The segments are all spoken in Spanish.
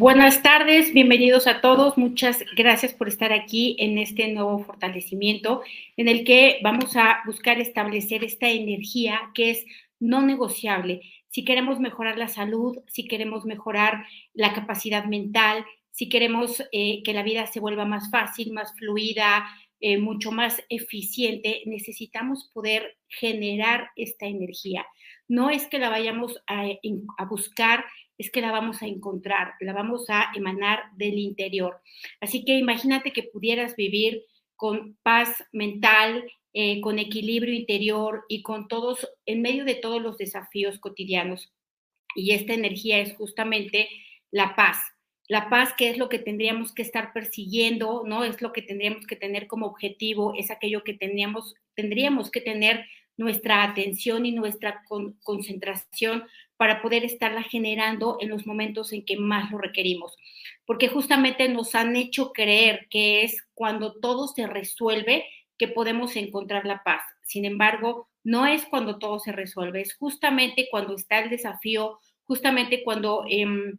Buenas tardes, bienvenidos a todos. Muchas gracias por estar aquí en este nuevo fortalecimiento en el que vamos a buscar establecer esta energía que es no negociable. Si queremos mejorar la salud, si queremos mejorar la capacidad mental, si queremos eh, que la vida se vuelva más fácil, más fluida, eh, mucho más eficiente, necesitamos poder generar esta energía. No es que la vayamos a, a buscar es que la vamos a encontrar, la vamos a emanar del interior. Así que imagínate que pudieras vivir con paz mental, eh, con equilibrio interior y con todos, en medio de todos los desafíos cotidianos. Y esta energía es justamente la paz. La paz, que es lo que tendríamos que estar persiguiendo, ¿no? Es lo que tendríamos que tener como objetivo, es aquello que tendríamos, tendríamos que tener nuestra atención y nuestra concentración para poder estarla generando en los momentos en que más lo requerimos. Porque justamente nos han hecho creer que es cuando todo se resuelve que podemos encontrar la paz. Sin embargo, no es cuando todo se resuelve, es justamente cuando está el desafío, justamente cuando... Em,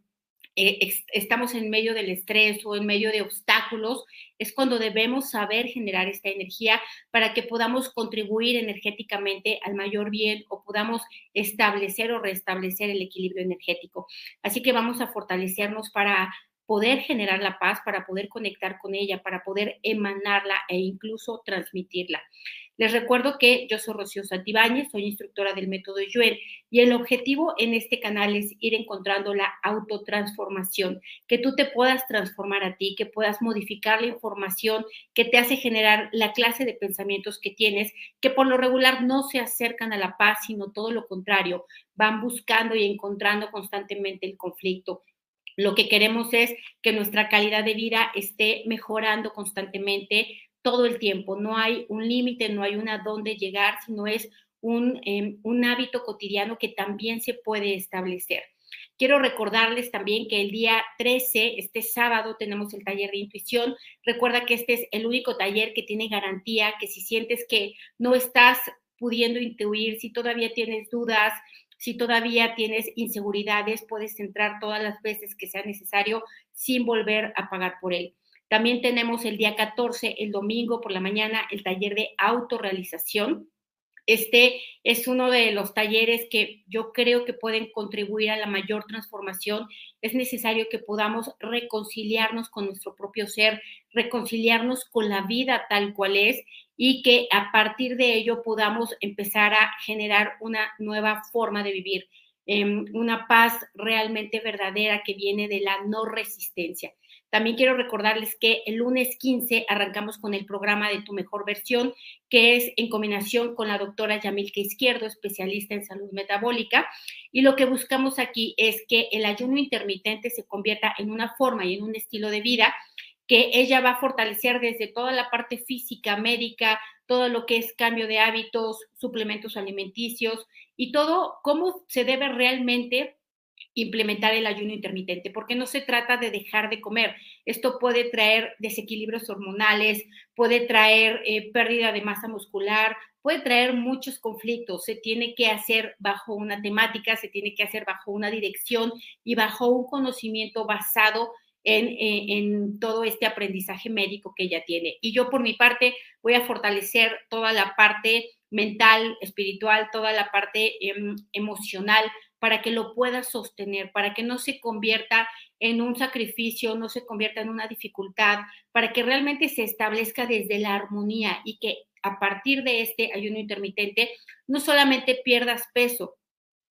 eh, estamos en medio del estrés o en medio de obstáculos, es cuando debemos saber generar esta energía para que podamos contribuir energéticamente al mayor bien o podamos establecer o restablecer el equilibrio energético. Así que vamos a fortalecernos para poder generar la paz, para poder conectar con ella, para poder emanarla e incluso transmitirla. Les recuerdo que yo soy Rocío Santibáñez, soy instructora del método Yuen y el objetivo en este canal es ir encontrando la autotransformación, que tú te puedas transformar a ti, que puedas modificar la información que te hace generar la clase de pensamientos que tienes, que por lo regular no se acercan a la paz, sino todo lo contrario, van buscando y encontrando constantemente el conflicto. Lo que queremos es que nuestra calidad de vida esté mejorando constantemente, todo el tiempo. No hay un límite, no hay una dónde llegar, sino es un, em, un hábito cotidiano que también se puede establecer. Quiero recordarles también que el día 13, este sábado, tenemos el taller de intuición. Recuerda que este es el único taller que tiene garantía, que si sientes que no estás pudiendo intuir, si todavía tienes dudas, si todavía tienes inseguridades, puedes entrar todas las veces que sea necesario sin volver a pagar por él. También tenemos el día 14, el domingo por la mañana, el taller de autorrealización. Este es uno de los talleres que yo creo que pueden contribuir a la mayor transformación. Es necesario que podamos reconciliarnos con nuestro propio ser, reconciliarnos con la vida tal cual es y que a partir de ello podamos empezar a generar una nueva forma de vivir, em, una paz realmente verdadera que viene de la no resistencia. También quiero recordarles que el lunes 15 arrancamos con el programa de Tu Mejor Versión, que es en combinación con la doctora Yamilka Izquierdo, especialista en salud metabólica. Y lo que buscamos aquí es que el ayuno intermitente se convierta en una forma y en un estilo de vida que ella va a fortalecer desde toda la parte física, médica, todo lo que es cambio de hábitos, suplementos alimenticios y todo cómo se debe realmente implementar el ayuno intermitente, porque no se trata de dejar de comer. Esto puede traer desequilibrios hormonales, puede traer eh, pérdida de masa muscular, puede traer muchos conflictos. Se tiene que hacer bajo una temática, se tiene que hacer bajo una dirección y bajo un conocimiento basado en, en, todo este aprendizaje médico que ella tiene. Y yo por mi parte voy a fortalecer toda la parte mental, espiritual, toda la parte em, emocional para que lo pueda sostener, para que no se convierta en un sacrificio, no se convierta en una dificultad, para que realmente se establezca desde la armonía y que a partir de este ayuno intermitente no solamente pierdas peso,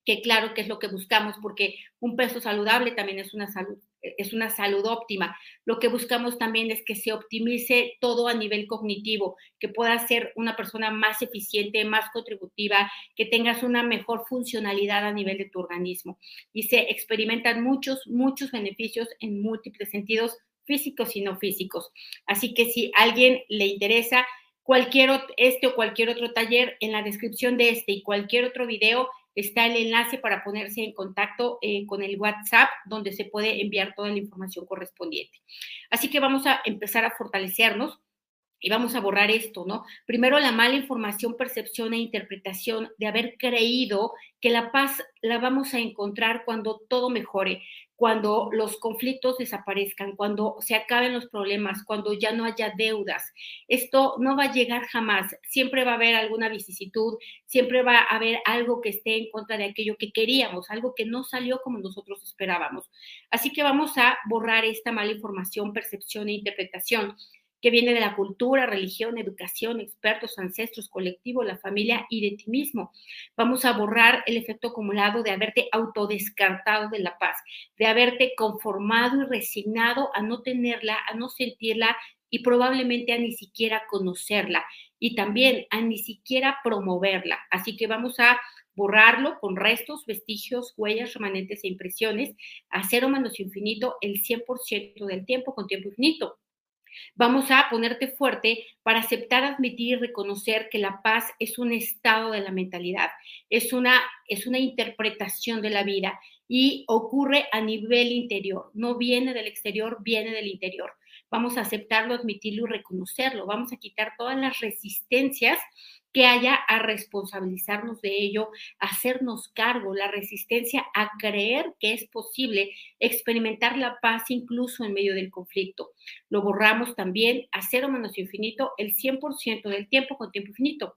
que claro que es lo que buscamos, porque un peso saludable también es una salud es una salud óptima. Lo que buscamos también es que se optimice todo a nivel cognitivo, que puedas ser una persona más eficiente, más contributiva, que tengas una mejor funcionalidad a nivel de tu organismo. Y se experimentan muchos, muchos beneficios en múltiples sentidos físicos y no físicos. Así que si a alguien le interesa cualquier este o cualquier otro taller, en la descripción de este y cualquier otro video está el enlace para ponerse en contacto eh, con el WhatsApp, donde se puede enviar toda la información correspondiente. Así que vamos a empezar a fortalecernos. Y vamos a borrar esto, ¿no? Primero la mala información, percepción e interpretación de haber creído que la paz la vamos a encontrar cuando todo mejore, cuando los conflictos desaparezcan, cuando se acaben los problemas, cuando ya no haya deudas. Esto no va a llegar jamás. Siempre va a haber alguna vicisitud, siempre va a haber algo que esté en contra de aquello que queríamos, algo que no salió como nosotros esperábamos. Así que vamos a borrar esta mala información, percepción e interpretación que viene de la cultura, religión, educación, expertos, ancestros, colectivo, la familia y de ti mismo. Vamos a borrar el efecto acumulado de haberte autodescartado de la paz, de haberte conformado y resignado a no tenerla, a no sentirla y probablemente a ni siquiera conocerla y también a ni siquiera promoverla. Así que vamos a borrarlo con restos, vestigios, huellas, remanentes e impresiones a cero menos infinito el 100% del tiempo con tiempo infinito. Vamos a ponerte fuerte para aceptar, admitir y reconocer que la paz es un estado de la mentalidad, es una, es una interpretación de la vida y ocurre a nivel interior, no viene del exterior, viene del interior. Vamos a aceptarlo, admitirlo y reconocerlo. Vamos a quitar todas las resistencias que haya a responsabilizarnos de ello, hacernos cargo, la resistencia a creer que es posible experimentar la paz incluso en medio del conflicto. Lo borramos también a cero menos infinito el 100% del tiempo con tiempo infinito.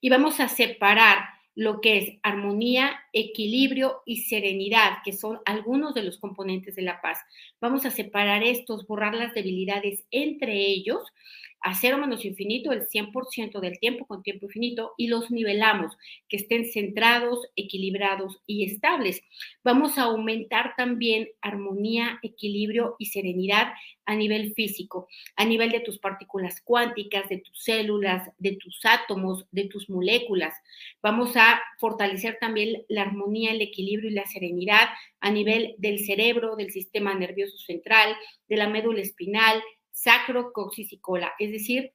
Y vamos a separar lo que es armonía, equilibrio y serenidad, que son algunos de los componentes de la paz. Vamos a separar estos, borrar las debilidades entre ellos a cero menos infinito el 100% del tiempo con tiempo infinito y los nivelamos, que estén centrados, equilibrados y estables. Vamos a aumentar también armonía, equilibrio y serenidad a nivel físico, a nivel de tus partículas cuánticas, de tus células, de tus átomos, de tus moléculas. Vamos a fortalecer también la armonía, el equilibrio y la serenidad a nivel del cerebro, del sistema nervioso central, de la médula espinal, sacro, coxis es decir,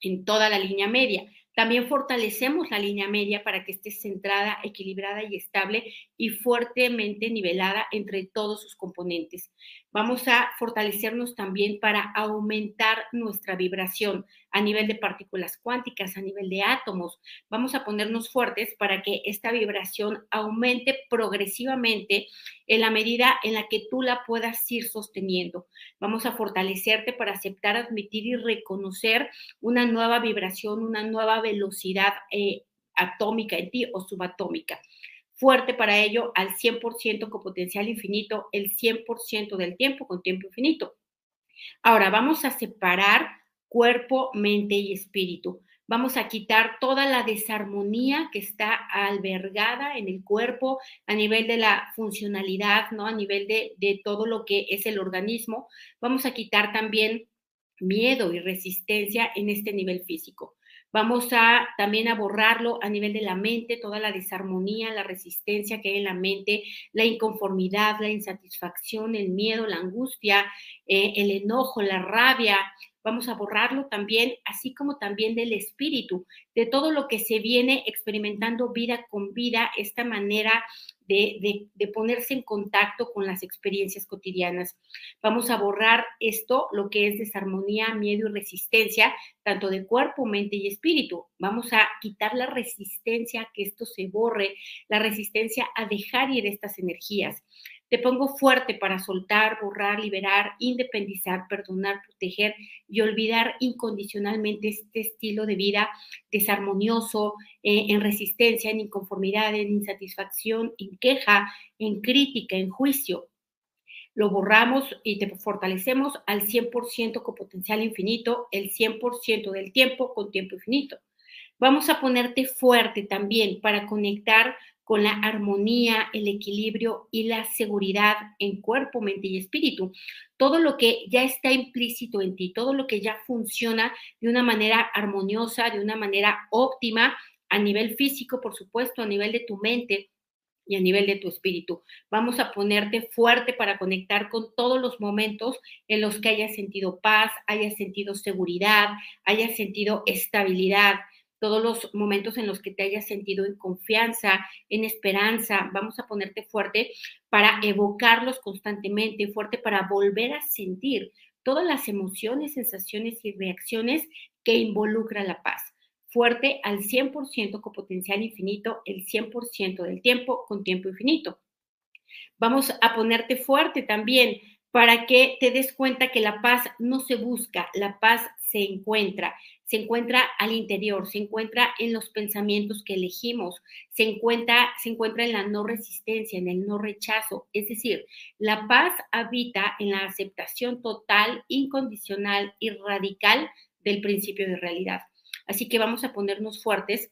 en toda la línea media. También fortalecemos la línea media para que esté centrada, equilibrada y estable y fuertemente nivelada entre todos sus componentes. Vamos a fortalecernos también para aumentar nuestra vibración a nivel de partículas cuánticas, a nivel de átomos. Vamos a ponernos fuertes para que esta vibración aumente progresivamente en la medida en la que tú la puedas ir sosteniendo. Vamos a fortalecerte para aceptar, admitir y reconocer una nueva vibración, una nueva velocidad eh, atómica en ti o subatómica fuerte para ello al 100% con potencial infinito, el 100% del tiempo con tiempo infinito. Ahora vamos a separar cuerpo, mente y espíritu. Vamos a quitar toda la desarmonía que está albergada en el cuerpo a nivel de la funcionalidad, ¿no? A nivel de, de todo lo que es el organismo. Vamos a quitar también miedo y resistencia en este nivel físico. Vamos a también a borrarlo a nivel de la mente, toda la desarmonía, la resistencia que hay en la mente, la inconformidad, la insatisfacción, el miedo, la angustia, eh, el enojo, la rabia, vamos a borrarlo también, así como también del espíritu, de todo lo que se viene experimentando vida con vida, esta manera de, ponerse en contacto con las experiencias cotidianas. Vamos a borrar esto, lo que es desarmonía, miedo y resistencia, tanto de cuerpo, mente y espíritu. Vamos a quitar la resistencia a que esto se borre, la resistencia a dejar ir estas energías. Te pongo fuerte para soltar, borrar, liberar, independizar, perdonar, proteger y olvidar incondicionalmente este estilo de vida desarmonioso, eh, en resistencia, en inconformidad, en insatisfacción, en queja, en crítica, en juicio. Lo borramos y te fortalecemos al 100% con potencial infinito, el 100% del tiempo con tiempo infinito. Vamos a ponerte fuerte también para conectar con la armonía, el equilibrio y la seguridad en cuerpo, mente y espíritu. Todo lo que ya está implícito en ti, todo lo que ya funciona de una manera armoniosa, de una manera óptima, a nivel físico, por supuesto, a nivel de tu mente, y a nivel de tu espíritu. Vamos a ponerte fuerte para conectar con todos los momentos en los que hayas sentido paz, hayas sentido seguridad, hayas sentido estabilidad, todos los momentos en los que te hayas sentido en confianza, en esperanza. Vamos a ponerte fuerte para evocarlos constantemente, fuerte para volver a sentir, todas las emociones, sensaciones y reacciones que involucra la paz. Fuerte al 100% con potencial infinito, el 100% del tiempo con tiempo infinito. Vamos a ponerte fuerte también para que te des cuenta que la paz no se busca, la paz se encuentra, se encuentra al interior, se encuentra en los pensamientos que elegimos, se encuentra, se encuentra en la no resistencia, en el no rechazo. Es decir, la paz habita en la aceptación total, incondicional y radical del principio de realidad. Así que vamos a ponernos fuertes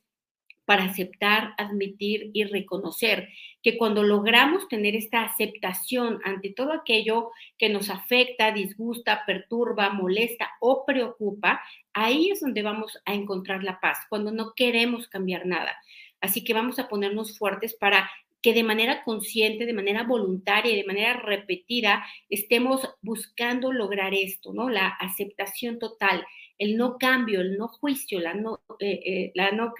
para aceptar, admitir y reconocer que cuando logramos tener esta aceptación ante todo aquello que nos afecta, disgusta, perturba, molesta o preocupa, ahí es donde vamos a encontrar la paz, cuando no queremos cambiar nada. Así que vamos a ponernos fuertes para que de manera consciente, de manera voluntaria y de manera repetida estemos buscando lograr esto, ¿no? La aceptación total, el no cambio, el no juicio, la no, eh, eh, la no,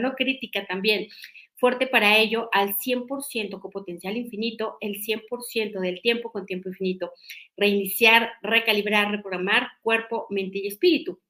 no crítica también. Fuerte para ello al 100% con potencial infinito, el 100% del tiempo con tiempo infinito. Reiniciar, recalibrar, reprogramar cuerpo, mente y espíritu.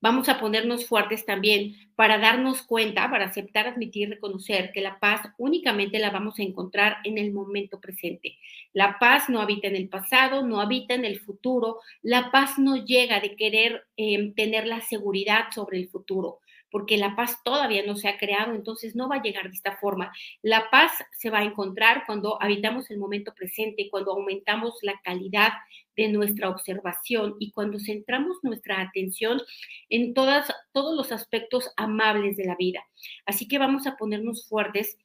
Vamos a ponernos fuertes también para darnos cuenta, para aceptar, admitir, reconocer que la paz únicamente la vamos a encontrar en el momento presente. La paz no habita en el pasado, no habita en el futuro. La paz no llega de querer eh, tener la seguridad sobre el futuro porque la paz todavía no se ha creado, entonces no va a llegar de esta forma. La paz se va a encontrar cuando habitamos el momento presente, cuando aumentamos la calidad de nuestra observación y cuando centramos nuestra atención en todas, todos los aspectos amables de la vida. Así que vamos a ponernos fuertes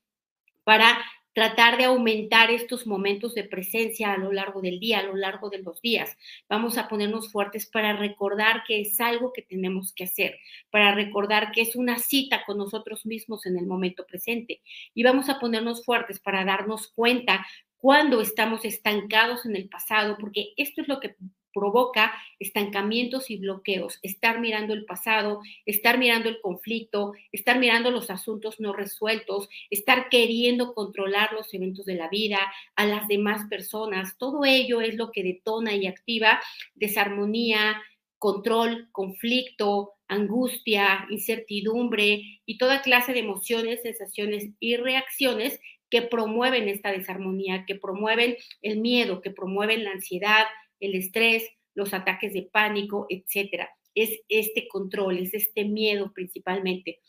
para tratar de aumentar estos momentos de presencia a lo largo del día, a lo largo de los días. Vamos a ponernos fuertes para recordar que es algo que tenemos que hacer, para recordar que es una cita con nosotros mismos en el momento presente. Y vamos a ponernos fuertes para darnos cuenta cuando estamos estancados en el pasado, porque esto es lo que provoca estancamientos y bloqueos, estar mirando el pasado, estar mirando el conflicto, estar mirando los asuntos no resueltos, estar queriendo controlar los eventos de la vida, a las demás personas, todo ello es lo que detona y activa desarmonía, control, conflicto, angustia, incertidumbre y toda clase de emociones, sensaciones y reacciones que promueven esta desarmonía, que promueven el miedo, que promueven la ansiedad, el estrés, los ataques de pánico, etcétera. Es este control, es este miedo principalmente.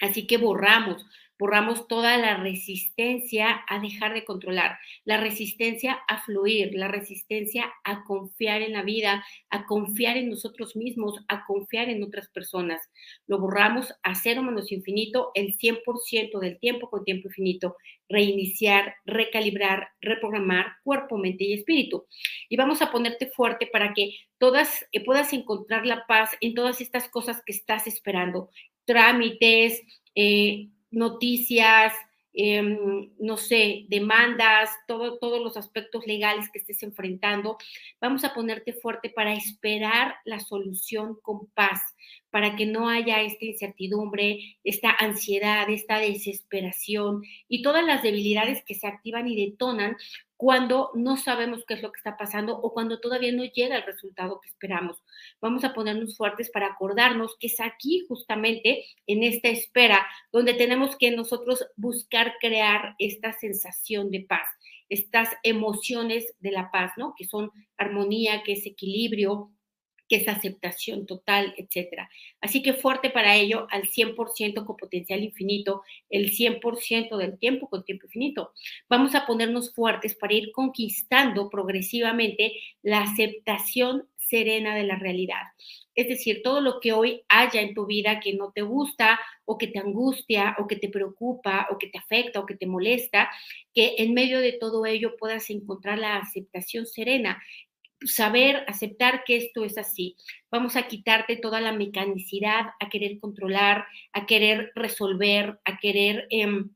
Así que borramos, borramos toda la resistencia a dejar de controlar, la resistencia a fluir, la resistencia a confiar en la vida, a confiar en nosotros mismos, a confiar en otras personas. Lo borramos a cero menos infinito el 100% del tiempo con tiempo infinito, reiniciar, recalibrar, reprogramar cuerpo, mente y espíritu. Y vamos a ponerte fuerte para que todas eh, puedas encontrar la paz en todas estas cosas que estás esperando, trámites, eh, noticias, em, no sé, demandas, todo, todos los aspectos legales que estés enfrentando, vamos a ponerte fuerte para esperar la solución con paz, para que no haya esta incertidumbre, esta ansiedad, esta desesperación y todas las debilidades que se activan y detonan cuando no sabemos qué es lo que está pasando o cuando todavía no llega el resultado que esperamos. Vamos a ponernos fuertes para acordarnos que es aquí justamente en esta espera donde tenemos que nosotros buscar crear esta sensación de paz, estas emociones de la paz, ¿no? Que son armonía, que es equilibrio, que es aceptación total, etcétera. Así que fuerte para ello al 100% con potencial infinito, el 100% del tiempo con tiempo infinito. Vamos a ponernos fuertes para ir conquistando progresivamente la aceptación serena de la realidad. Es decir, todo lo que hoy haya en tu vida que no te gusta o que te angustia o que te preocupa o que te afecta o que te molesta, que en medio de todo ello puedas encontrar la aceptación serena saber, aceptar que esto es así. Vamos a quitarte toda la mecanicidad, a querer controlar, a querer resolver, a querer em,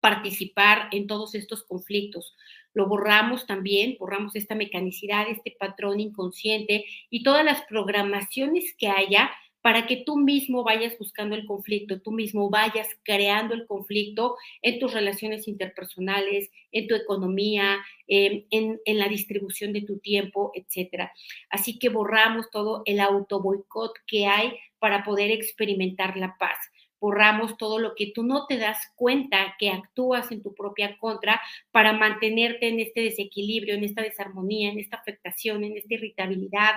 participar en todos estos conflictos. Lo borramos también, borramos esta mecanicidad, este patrón inconsciente y todas las programaciones que haya para que tú mismo vayas buscando el conflicto, tú mismo vayas creando el conflicto en tus relaciones interpersonales, en tu economía, em, en, la distribución de tu tiempo, etcétera. Así que borramos todo el auto boicot que hay para poder experimentar la paz borramos todo lo que tú no te das cuenta que actúas en tu propia contra para mantenerte en este desequilibrio, en esta desarmonía, en esta afectación, en esta irritabilidad,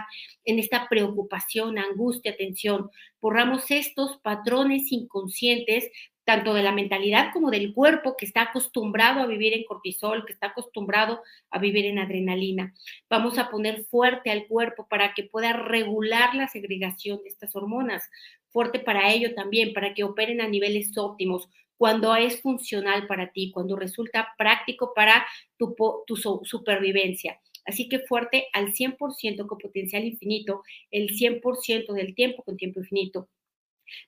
en esta preocupación, angustia, tensión. Borramos estos patrones inconscientes tanto de la mentalidad como del cuerpo que está acostumbrado a vivir en cortisol, que está acostumbrado a vivir en adrenalina. Vamos a poner fuerte al cuerpo para que pueda regular la segregación de estas hormonas, fuerte para ello también, para que operen a niveles óptimos, cuando es funcional para ti, cuando resulta práctico para tu, supervivencia. Así que fuerte al 100% con potencial infinito, el 100% del tiempo con tiempo infinito.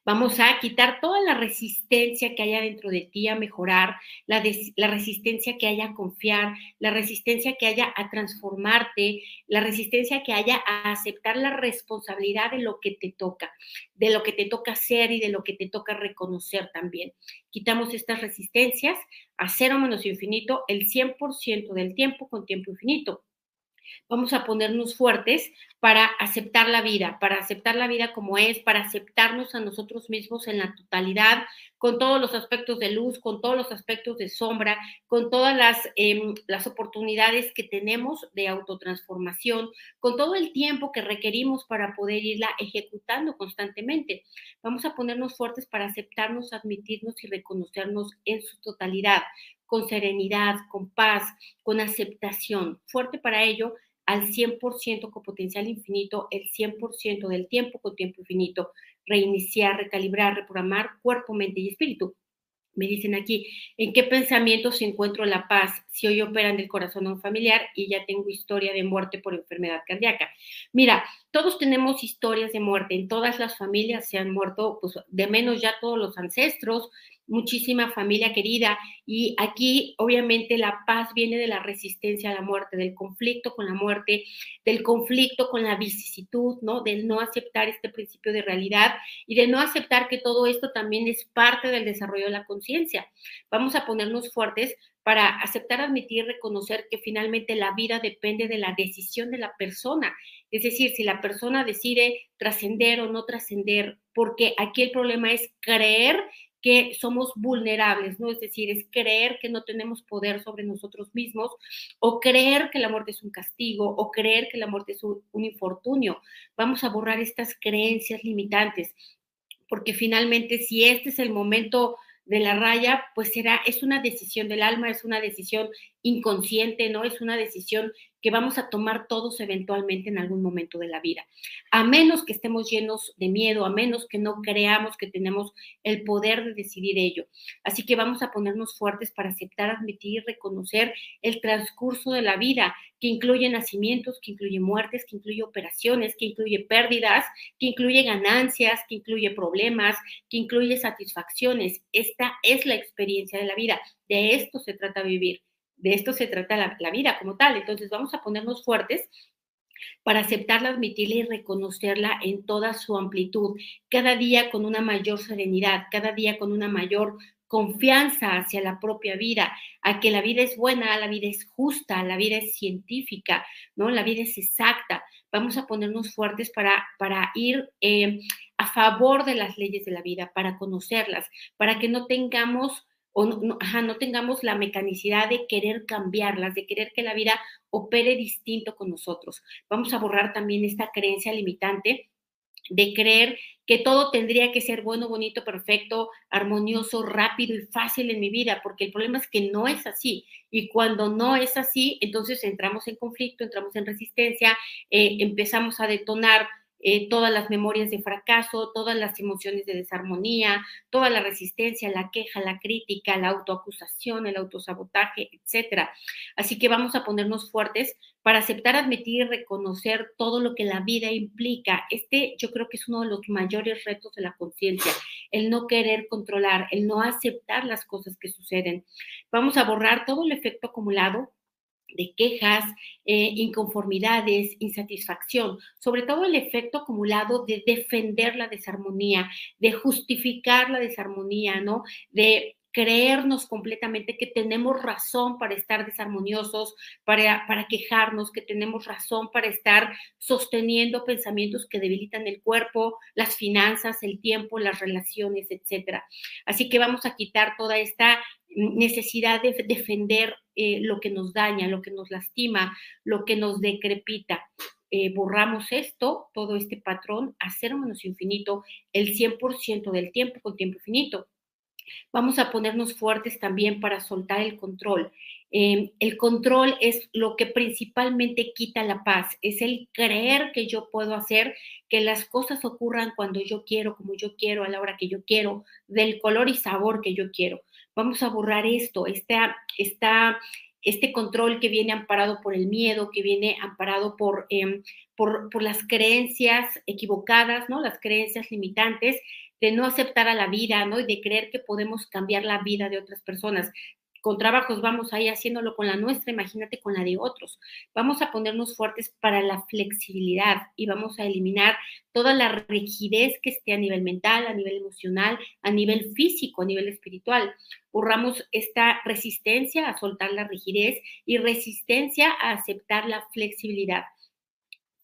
Vamos a quitar toda la resistencia que haya dentro de ti a mejorar, la, resistencia que haya a confiar, la resistencia que haya a transformarte, la resistencia que haya a aceptar la responsabilidad de lo que te toca, de lo que te toca hacer y de lo que te toca reconocer también. Quitamos estas resistencias a cero menos infinito el 100% del tiempo con tiempo infinito vamos a ponernos fuertes para aceptar la vida, para aceptar la vida como es, para aceptarnos a nosotros mismos en la totalidad, con todos los aspectos de luz, con todos los aspectos de sombra, con todas las, em, las oportunidades que tenemos de autotransformación, con todo el tiempo que requerimos para poder irla ejecutando constantemente. Vamos a ponernos fuertes para aceptarnos, admitirnos y reconocernos en su totalidad, con serenidad, con paz, con aceptación. Fuerte para ello al 100% con potencial infinito, el 100% del tiempo con tiempo infinito. Reiniciar, recalibrar, reprogramar cuerpo, mente y espíritu. Me dicen aquí, ¿en qué pensamientos encuentro la paz si hoy operan del corazón a un familiar y ya tengo historia de muerte por enfermedad cardíaca? Mira, todos tenemos historias de muerte, en todas las familias se han muerto, pues de menos ya todos los ancestros, muchísima familia querida. Y aquí, obviamente, la paz viene de la resistencia a la muerte, del conflicto con la muerte, del conflicto con la vicisitud, ¿no? Del no aceptar este principio de realidad y de no aceptar que todo esto también es parte del desarrollo de la conciencia. Vamos a ponernos fuertes para aceptar, admitir, reconocer que finalmente la vida depende de la decisión de la persona. Es decir, si la persona decide trascender o no trascender, porque aquí el problema es creer que somos vulnerables, ¿no? Es decir, es creer que no tenemos poder sobre nosotros mismos o creer que la muerte es un castigo o creer que la muerte es un, infortunio. Vamos a borrar estas creencias limitantes, porque finalmente si este es el momento de la raya, pues será, es una decisión del alma, es una decisión inconsciente, ¿no? Es una decisión que vamos a tomar todos eventualmente en algún momento de la vida. A menos que estemos llenos de miedo, a menos que no creamos que tenemos el poder de decidir ello. Así que vamos a ponernos fuertes para aceptar, admitir y reconocer el transcurso de la vida, que incluye nacimientos, que incluye muertes, que incluye operaciones, que incluye pérdidas, que incluye ganancias, que incluye problemas, que incluye satisfacciones. Esta es la experiencia de la vida. De esto se trata vivir de esto se trata la, vida como tal. Entonces vamos a ponernos fuertes para aceptarla, admitirla y reconocerla en toda su amplitud, cada día con una mayor serenidad, cada día con una mayor confianza hacia la propia vida, a que la vida es buena, la vida es justa, la vida es científica, ¿no? La vida es exacta. Vamos a ponernos fuertes para, para ir eh, a favor de las leyes de la vida, para conocerlas, para que no tengamos o no, no tengamos la mecanicidad de querer cambiarlas, de querer que la vida opere distinto con nosotros. Vamos a borrar también esta creencia limitante de creer que todo tendría que ser bueno, bonito, perfecto, armonioso, rápido y fácil en mi vida, porque el problema es que no es así. Y cuando no es así, entonces entramos en conflicto, entramos en resistencia, eh, empezamos a detonar eh, todas las memorias de fracaso, todas las emociones de desarmonía, toda la resistencia, la queja, la crítica, la autoacusación, el autosabotaje, etcétera. Así que vamos a ponernos fuertes para aceptar, admitir y reconocer todo lo que la vida implica. Este yo creo que es uno de los mayores retos de la conciencia, el no querer controlar, el no aceptar las cosas que suceden. Vamos a borrar todo el efecto acumulado de quejas, eh, inconformidades, insatisfacción, sobre todo el efecto acumulado de defender la desarmonía, de justificar la desarmonía, ¿no? De creernos completamente que tenemos razón para estar desarmoniosos, para, para quejarnos, que tenemos razón para estar sosteniendo pensamientos que debilitan el cuerpo, las finanzas, el tiempo, las relaciones, etcétera. Así que vamos a quitar toda esta necesidad de defender eh, lo que nos daña, lo que nos lastima, lo que nos decrepita. Eh, borramos esto, todo este patrón, a cero menos infinito, el 100% del tiempo con tiempo infinito. Vamos a ponernos fuertes también para soltar el control. Em, el control es lo que principalmente quita la paz, es el creer que yo puedo hacer que las cosas ocurran cuando yo quiero, como yo quiero, a la hora que yo quiero, del color y sabor que yo quiero. Vamos a borrar esto, esta, este control que viene amparado por el miedo, que viene amparado por, em, por, por las creencias equivocadas, ¿no? Las creencias limitantes de no aceptar a la vida, ¿no? Y de creer que podemos cambiar la vida de otras personas. Con trabajos vamos ahí haciéndolo con la nuestra, imagínate con la de otros. Vamos a ponernos fuertes para la flexibilidad y vamos a eliminar toda la rigidez que esté a nivel mental, a nivel emocional, a nivel físico, a nivel espiritual. Borramos esta resistencia a soltar la rigidez y resistencia a aceptar la flexibilidad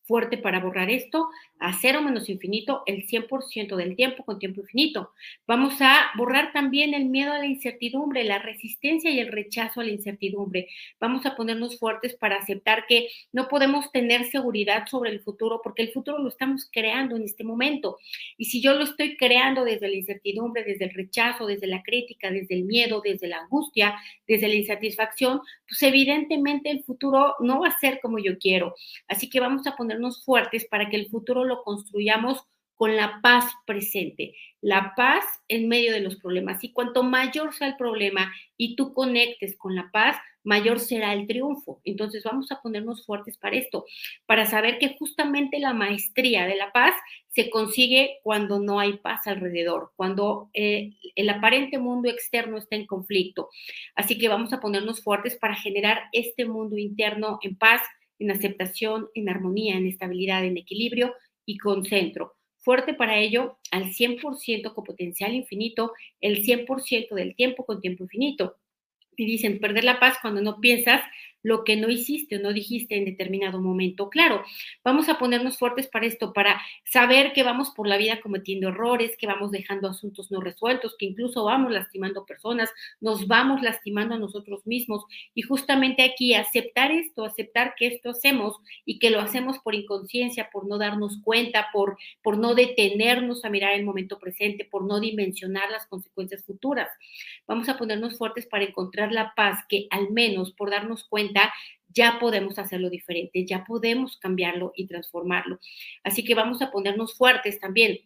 fuerte para borrar esto a cero menos infinito el 100% del tiempo con tiempo infinito. Vamos a borrar también el miedo a la incertidumbre, la resistencia y el rechazo a la incertidumbre. Vamos a ponernos fuertes para aceptar que no podemos tener seguridad sobre el futuro porque el futuro lo estamos creando en este momento. Y si yo lo estoy creando desde la incertidumbre, desde el rechazo, desde la crítica, desde el miedo, desde la angustia, desde la insatisfacción, pues evidentemente el futuro no va a ser como yo quiero. Así que vamos a ponernos fuertes para que el futuro lo construyamos con la paz presente, la paz en medio de los problemas. Y cuanto mayor sea el problema y tú conectes con la paz, mayor será el triunfo. Entonces vamos a ponernos fuertes para esto, para saber que justamente la maestría de la paz se consigue cuando no hay paz alrededor, cuando eh, el aparente mundo externo está en conflicto. Así que vamos a ponernos fuertes para generar este mundo interno en paz, en aceptación, en armonía, en estabilidad, en equilibrio y concentro. Fuerte para ello al 100% con potencial infinito, el 100% del tiempo con tiempo infinito. Y dicen, perder la paz cuando no piensas lo que no hiciste o no dijiste en determinado momento. Claro, vamos a ponernos fuertes para esto, para saber que vamos por la vida cometiendo errores, que vamos dejando asuntos no resueltos, que incluso vamos lastimando personas, nos vamos lastimando a nosotros mismos. Y justamente aquí aceptar esto, aceptar que esto hacemos y que lo hacemos por inconsciencia, por no darnos cuenta, por, por no detenernos a mirar el momento presente, por no dimensionar las consecuencias futuras. Vamos a ponernos fuertes para encontrar la paz que al menos por darnos cuenta ya podemos hacerlo diferente, ya podemos cambiarlo y transformarlo. Así que vamos a ponernos fuertes también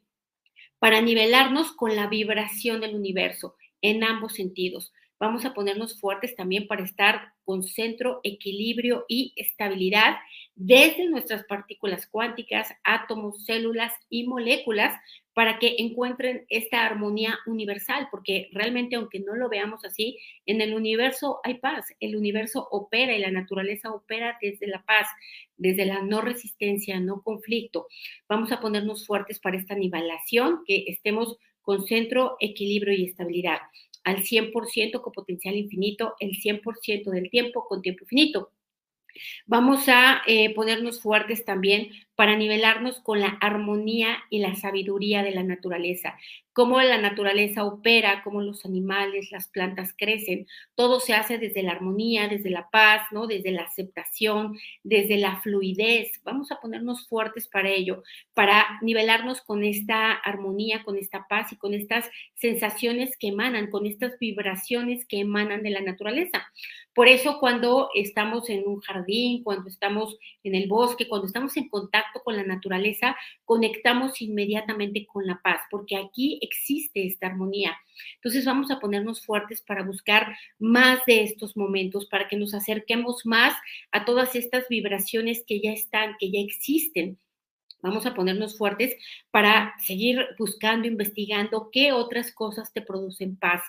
para nivelarnos con la vibración del universo en ambos sentidos. Vamos a ponernos fuertes también para estar con centro, equilibrio y estabilidad desde nuestras partículas cuánticas, átomos, células y moléculas para que encuentren esta armonía universal, porque realmente aunque no lo veamos así, en el universo hay paz, el universo opera y la naturaleza opera desde la paz, desde la no resistencia, no conflicto. Vamos a ponernos fuertes para esta nivelación, que estemos con centro, equilibrio y estabilidad, al 100% con potencial infinito, el 100% del tiempo con tiempo infinito. Vamos a eh, ponernos fuertes también para nivelarnos con la armonía y la sabiduría de la naturaleza, cómo la naturaleza opera, cómo los animales, las plantas crecen. Todo se hace desde la armonía, desde la paz, ¿no? Desde la aceptación, desde la fluidez. Vamos a ponernos fuertes para ello, para nivelarnos con esta armonía, con esta paz y con estas sensaciones que emanan, con estas vibraciones que emanan de la naturaleza. Por eso cuando estamos en un jardín, cuando estamos en el bosque, cuando estamos en contacto con la naturaleza, conectamos inmediatamente con la paz, porque aquí existe esta armonía. Entonces vamos a ponernos fuertes para buscar más de estos momentos, para que nos acerquemos más a todas estas vibraciones que ya están, que ya existen Vamos a ponernos fuertes para seguir buscando, investigando qué otras cosas te producen paz.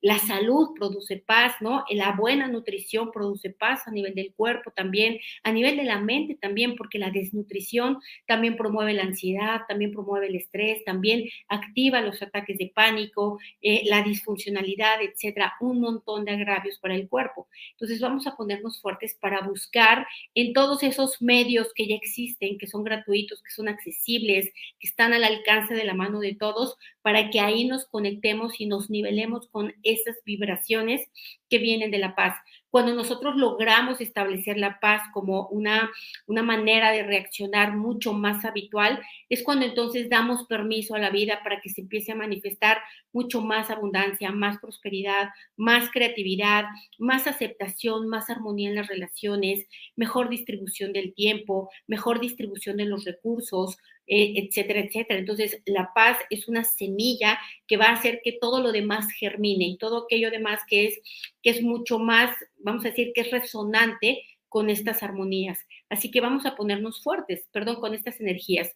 La salud produce paz, ¿no? La buena nutrición produce paz a nivel del cuerpo también, a nivel de la mente también, porque la desnutrición también promueve la ansiedad, también promueve el estrés, también activa los ataques de pánico, eh, la disfuncionalidad, etcétera, un montón de agravios para el cuerpo. Entonces vamos a ponernos fuertes para buscar en todos esos medios que ya existen, que son gratuitos, que son accesibles, que están al alcance de la mano de todos, para que ahí nos conectemos y nos nivelemos con esas vibraciones que vienen de la paz. Cuando nosotros logramos establecer la paz como una, una manera de reaccionar mucho más habitual, es cuando entonces damos permiso a la vida para que se empiece a manifestar mucho más abundancia, más prosperidad, más creatividad, más aceptación, más armonía en las relaciones, mejor distribución del tiempo, mejor distribución de los recursos, etcétera, etcétera. Entonces, la paz es una semilla que va a hacer que todo lo demás germine y todo aquello demás que es, que es mucho más, vamos a decir, que es resonante con estas armonías. Así que vamos a ponernos fuertes, perdón, con estas energías.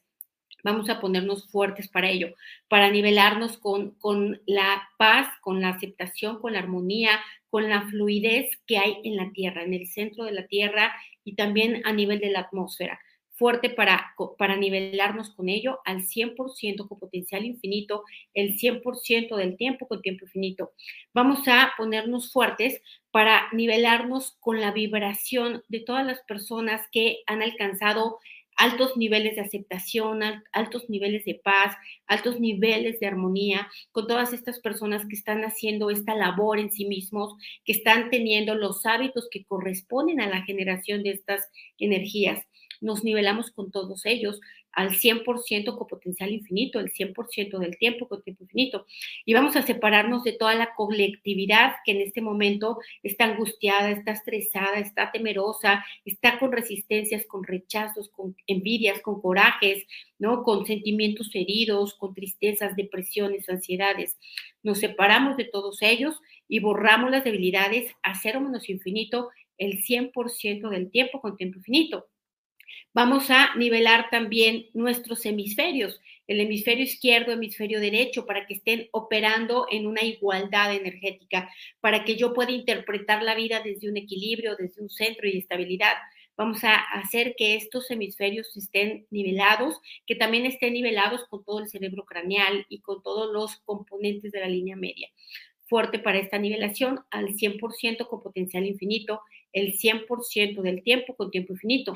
Vamos a ponernos fuertes para ello, para nivelarnos con, con la paz, con la aceptación, con la armonía, con la fluidez que hay en la Tierra, en el centro de la Tierra y también a nivel de la atmósfera fuerte para, para nivelarnos con ello al 100% con potencial infinito, el 100% del tiempo con tiempo infinito. Vamos a ponernos fuertes para nivelarnos con la vibración de todas las personas que han alcanzado altos niveles de aceptación, altos niveles de paz, altos niveles de armonía, con todas estas personas que están haciendo esta labor en sí mismos, que están teniendo los hábitos que corresponden a la generación de estas energías nos nivelamos con todos ellos al 100% con potencial infinito, el 100% del tiempo con tiempo infinito. Y vamos a separarnos de toda la colectividad que en este momento está angustiada, está estresada, está temerosa, está con resistencias, con rechazos, con envidias, con corajes, ¿no? Con sentimientos heridos, con tristezas, depresiones, ansiedades. Nos separamos de todos ellos y borramos las debilidades a cero menos infinito el 100% del tiempo con tiempo infinito. Vamos a nivelar también nuestros hemisferios, el hemisferio izquierdo, hemisferio derecho, para que estén operando en una igualdad energética, para que yo pueda interpretar la vida desde un equilibrio, desde un centro y estabilidad. Vamos a hacer que estos hemisferios estén nivelados, que también estén nivelados con todo el cerebro craneal y con todos los componentes de la línea media. Fuerte para esta nivelación al 100% con potencial infinito, el 100% del tiempo con tiempo infinito.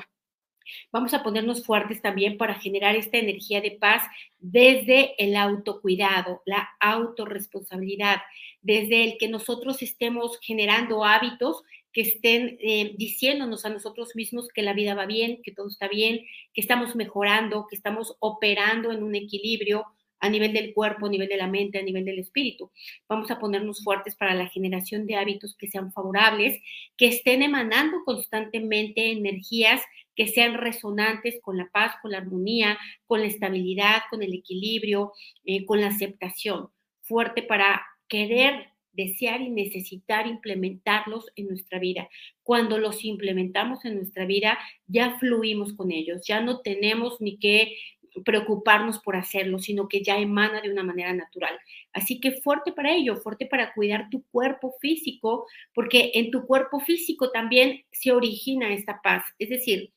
Vamos a ponernos fuertes también para generar esta energía de paz desde el autocuidado, la autorresponsabilidad, desde el que nosotros estemos generando hábitos que estén eh, diciéndonos a nosotros mismos que la vida va bien, que todo está bien, que estamos mejorando, que estamos operando en un equilibrio, a nivel del cuerpo, a nivel de la mente, a nivel del espíritu. Vamos a ponernos fuertes para la generación de hábitos que sean favorables, que estén emanando constantemente energías que sean resonantes con la paz, con la armonía, con la estabilidad, con el equilibrio, eh, con la aceptación. Fuerte para querer desear y necesitar implementarlos en nuestra vida. Cuando los implementamos en nuestra vida, ya fluimos con ellos, ya no tenemos ni que preocuparnos por hacerlo, sino que ya emana de una manera natural. Así que fuerte para ello, fuerte para cuidar tu cuerpo físico, porque en tu cuerpo físico también se origina esta paz. Es decir,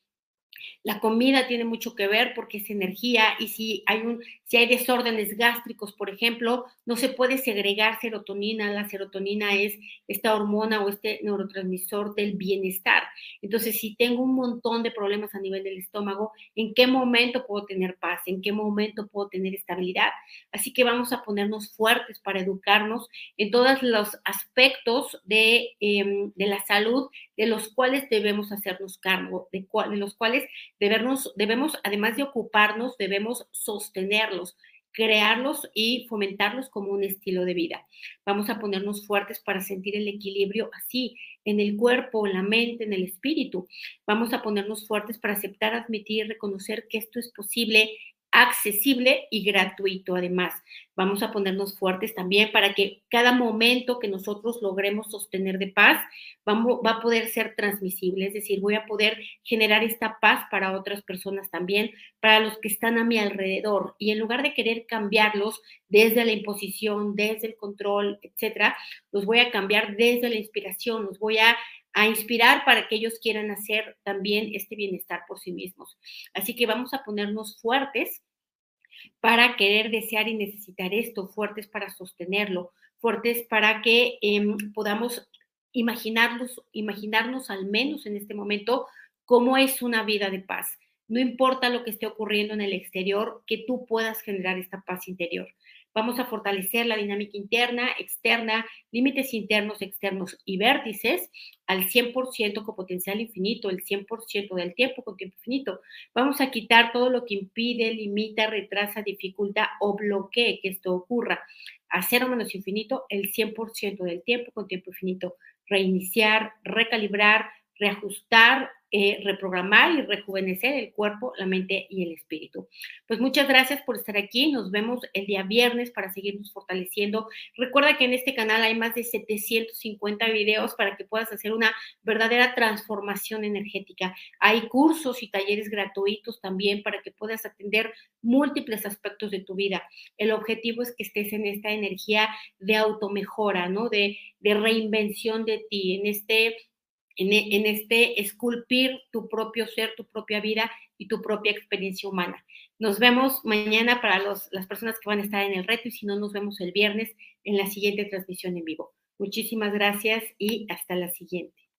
la comida tiene mucho que ver porque es energía y si hay, si hay desórdenes gástricos, por ejemplo, no se puede segregar serotonina. La serotonina es esta hormona o este neurotransmisor del bienestar. Entonces, si tengo un montón de problemas a nivel del estómago, ¿en qué momento puedo tener paz? ¿En qué momento puedo tener estabilidad? Así que vamos a ponernos fuertes para educarnos en todos los aspectos de, em, de la salud de los cuales debemos hacernos cargo, de, de los cuales debemos, debemos, además de ocuparnos, debemos sostenerlos, crearlos y fomentarlos como un estilo de vida. Vamos a ponernos fuertes para sentir el equilibrio así, en el cuerpo, en la mente, en el espíritu. Vamos a ponernos fuertes para aceptar, admitir, reconocer que esto es posible accesible y gratuito además. Vamos a ponernos fuertes también para que cada momento que nosotros logremos sostener de paz vamos, va a poder ser transmisible, es decir, voy a poder generar esta paz para otras personas también, para los que están a mi alrededor. Y en lugar de querer cambiarlos desde la imposición, desde el control, etcétera, los voy a cambiar desde la inspiración, los voy a a inspirar para que ellos quieran hacer también este bienestar por sí mismos. Así que vamos a ponernos fuertes para querer, desear y necesitar esto, fuertes para sostenerlo, fuertes para que em, podamos imaginarnos, imaginarnos al menos en este momento cómo es una vida de paz. No importa lo que esté ocurriendo en el exterior, que tú puedas generar esta paz interior. Vamos a fortalecer la dinámica interna, externa, límites internos, externos y vértices al 100% con potencial infinito, el 100% del tiempo con tiempo infinito. Vamos a quitar todo lo que impide, limita, retrasa, dificulta o bloquee que esto ocurra. A cero menos infinito, el 100% del tiempo con tiempo infinito. Reiniciar, recalibrar, reajustar eh, reprogramar y rejuvenecer el cuerpo, la mente y el espíritu. Pues muchas gracias por estar aquí. Nos vemos el día viernes para seguirnos fortaleciendo. Recuerda que en este canal hay más de 750 videos para que puedas hacer una verdadera transformación energética. Hay cursos y talleres gratuitos también para que puedas atender múltiples aspectos de tu vida. El objetivo es que estés en esta energía de automejora, ¿no? De, de reinvención de ti, en este e, en, este esculpir tu propio ser, tu propia vida y tu propia experiencia humana. Nos vemos mañana para las personas que van a estar en el reto y si no, nos vemos el viernes en la siguiente transmisión en vivo. Muchísimas gracias y hasta la siguiente.